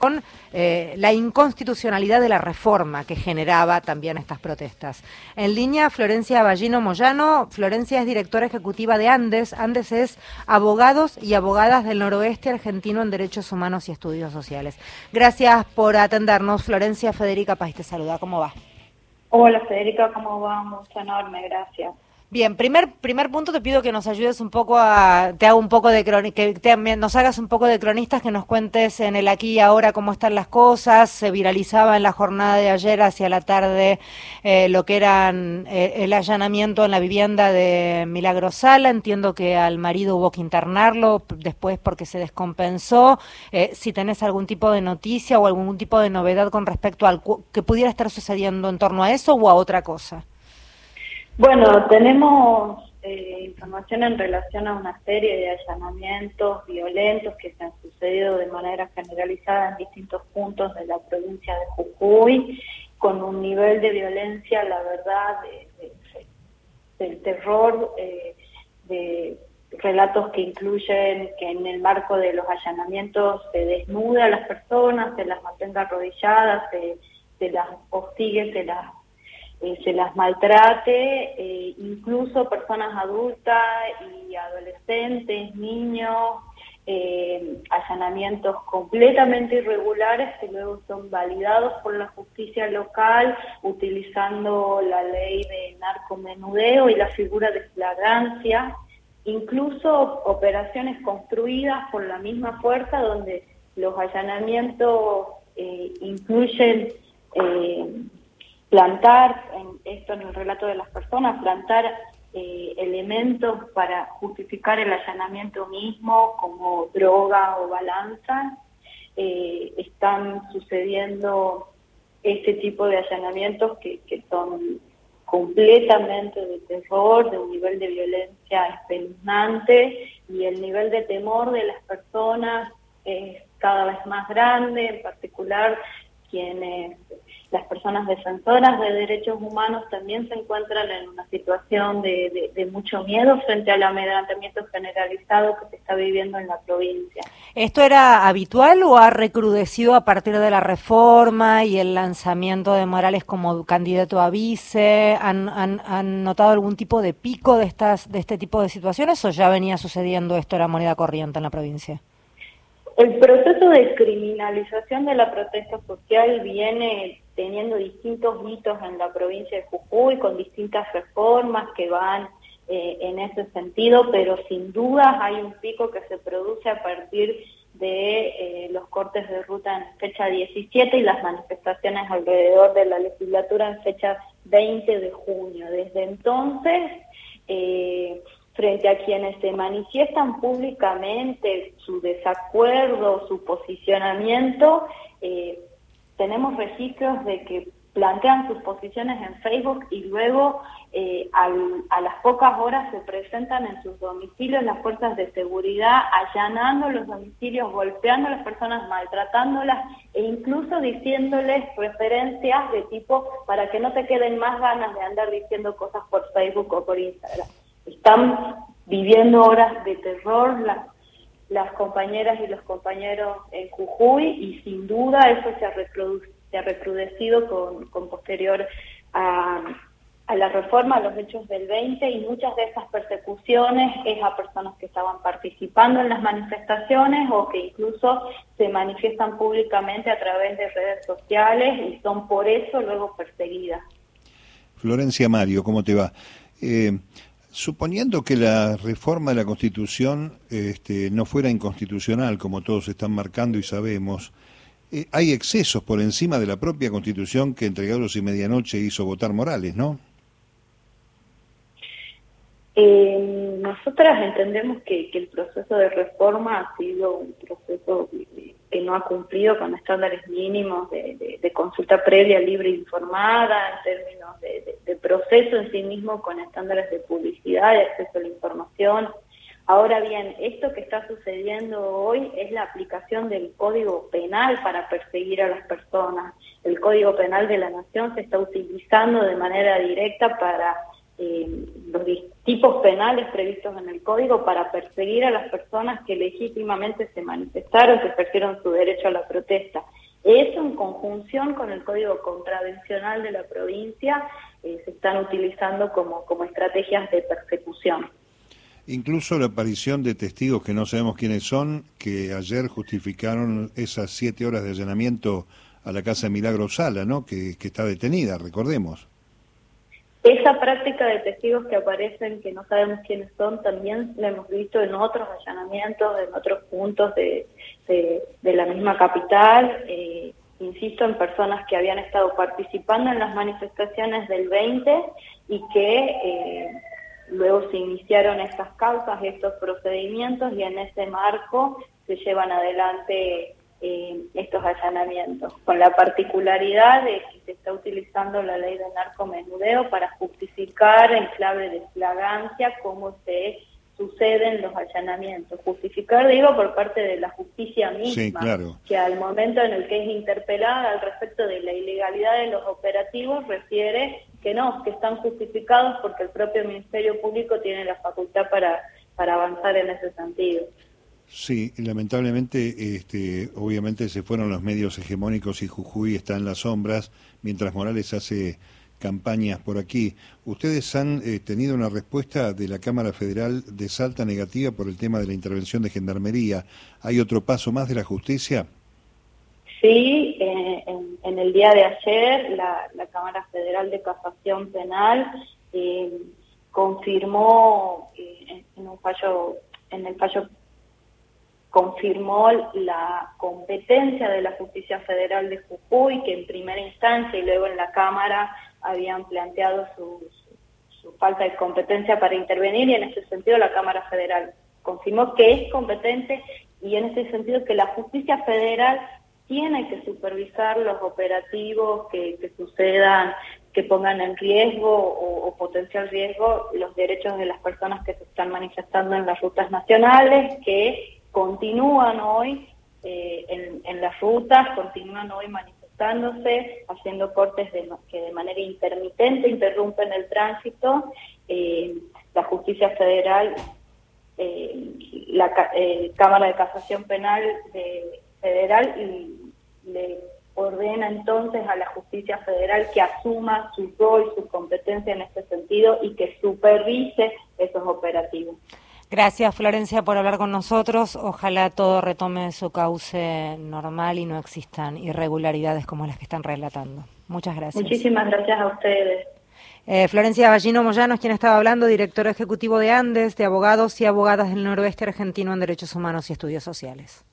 con eh, la inconstitucionalidad de la reforma que generaba también estas protestas. En línea, Florencia Ballino Moyano. Florencia es directora ejecutiva de Andes. Andes es abogados y abogadas del noroeste argentino en derechos humanos y estudios sociales. Gracias por atendernos. Florencia Federica País te saluda. ¿Cómo va? Hola Federica, ¿cómo va? Mucho enorme, gracias. Bien, primer, primer punto te pido que nos ayudes un poco a, te hago un poco de que nos hagas un poco de cronistas, que nos cuentes en el aquí y ahora cómo están las cosas. Se viralizaba en la jornada de ayer hacia la tarde eh, lo que era eh, el allanamiento en la vivienda de Milagro Sala. Entiendo que al marido hubo que internarlo después porque se descompensó. Eh, si tenés algún tipo de noticia o algún tipo de novedad con respecto al que pudiera estar sucediendo en torno a eso o a otra cosa. Bueno, tenemos eh, información en relación a una serie de allanamientos violentos que se han sucedido de manera generalizada en distintos puntos de la provincia de Jujuy, con un nivel de violencia, la verdad, del terror, eh, de relatos que incluyen que en el marco de los allanamientos se desnuda a las personas, se las mantenga arrodilladas, se, se las hostigue, se las eh, se las maltrate, eh, incluso personas adultas y adolescentes, niños, eh, allanamientos completamente irregulares que luego son validados por la justicia local utilizando la ley de narcomenudeo y la figura de flagrancia, incluso operaciones construidas por la misma fuerza donde los allanamientos incluyen plantar, en esto en el relato de las personas, plantar eh, elementos para justificar el allanamiento mismo como droga o balanza. Eh, están sucediendo este tipo de allanamientos que, que son completamente de terror, de un nivel de violencia espeluznante y el nivel de temor de las personas es cada vez más grande, en particular quienes las personas defensoras de derechos humanos también se encuentran en una situación de, mucho miedo frente al amedrentamiento generalizado que se está viviendo en la provincia. ¿Esto era habitual o ha recrudecido a partir de la reforma y el lanzamiento de Morales como candidato a vice? ¿Han, han notado algún tipo de pico de, estas, de este tipo de situaciones o ya venía sucediendo esto, era moneda corriente en la provincia? El proceso de criminalización de la protesta social viene teniendo distintos hitos en la provincia de Jujuy, con distintas reformas que van eh, en ese sentido, pero sin duda hay un pico que se produce a partir de eh, los cortes de ruta en fecha 17 y las manifestaciones alrededor de la legislatura en fecha 20 de junio. Desde entonces, eh, frente a quienes se manifiestan públicamente su desacuerdo, su posicionamiento, eh, tenemos registros de que plantean sus posiciones en Facebook y luego eh, a las pocas horas se presentan en sus domicilios las fuerzas de seguridad allanando los domicilios, golpeando a las personas, maltratándolas e incluso diciéndoles referencias de tipo para que no te queden más ganas de andar diciendo cosas por Facebook o por Instagram están viviendo horas de terror las, las compañeras y los compañeros en Jujuy y sin duda eso se ha, se ha recrudecido con, con posterior a, a, la reforma, a los hechos del 20 y muchas de esas persecuciones es a personas que estaban participando en las manifestaciones o que incluso se manifiestan públicamente a través de redes sociales y son por eso luego perseguidas. Florencia Mario, ¿cómo te va? Eh, Suponiendo que la reforma de la Constitución este, no fuera inconstitucional, como todos están marcando y sabemos, eh, hay excesos por encima de la propia Constitución que Entregados y Medianoche hizo votar Morales, ¿no? Eh, nosotras entendemos que, el proceso de reforma ha sido un proceso que no ha cumplido con estándares mínimos de, consulta previa, libre e informada, en términos de, proceso en sí mismo, con estándares de publicidad, de acceso a la información. Ahora bien, esto que está sucediendo hoy es la aplicación del Código Penal para perseguir a las personas. El Código Penal de la Nación se está utilizando de manera directa para eh, los tipos penales previstos en el código para perseguir a las personas que legítimamente se manifestaron, que ejercieron su derecho a la protesta. Eso en conjunción con el código contravencional de la provincia eh, se están utilizando como, como estrategias de persecución. Incluso la aparición de testigos que no sabemos quiénes son, que ayer justificaron esas siete horas de allanamiento a la casa de Milagro Sala, ¿no? que está detenida, recordemos. Esa práctica de testigos que aparecen, que no sabemos quiénes son, también la hemos visto en otros allanamientos, en otros puntos de, de, la misma capital. Eh, insisto, en personas que habían estado participando en las manifestaciones del 20 y que eh, luego se iniciaron estas causas, estos procedimientos y en ese marco se llevan adelante eh, estos allanamientos, con la particularidad de que se está utilizando la ley de narcomenudeo para justificar en clave de flagancia cómo se suceden los allanamientos. Justificar, digo, por parte de la justicia misma, que al momento en el que es interpelada al respecto de la ilegalidad de los operativos refiere que no, que están justificados porque el propio Ministerio Público tiene la facultad para, para avanzar en ese sentido. Sí, lamentablemente, este, obviamente se fueron los medios hegemónicos y Jujuy está en las sombras, mientras Morales hace campañas por aquí. ¿Ustedes han eh, tenido una respuesta de la Cámara Federal de Salta negativa por el tema de la intervención de Gendarmería? ¿Hay otro paso más de la justicia? Sí, eh, en, el día de ayer la, Cámara Federal de Casación Penal eh, confirmó en un fallo en el fallo confirmó la competencia de la Justicia Federal de Jujuy, que en primera instancia y luego en la Cámara habían planteado su, falta de competencia para intervenir y en ese sentido la Cámara Federal confirmó que es competente y en ese sentido que la Justicia Federal tiene que supervisar los operativos que, sucedan, que pongan en riesgo o, o, potencial riesgo los derechos de las personas que se están manifestando en las rutas nacionales, que continúan hoy eh, en, las rutas, continúan hoy manifestándose, haciendo cortes de, que de manera intermitente interrumpen el tránsito. Eh, la justicia federal, eh, la Cámara de Casación Penal Federal le ordena entonces a la justicia federal que asuma su rol, su competencia en este sentido y que supervise esos operativos. Gracias, Florencia, por hablar con nosotros. Ojalá todo retome su cauce normal y no existan irregularidades como las que están relatando. Muchas gracias. Muchísimas gracias a ustedes. Eh, Florencia Ballino Moyano es quien estaba hablando, director ejecutivo de Andes, de abogados y abogadas del noroeste argentino en derechos humanos y estudios sociales.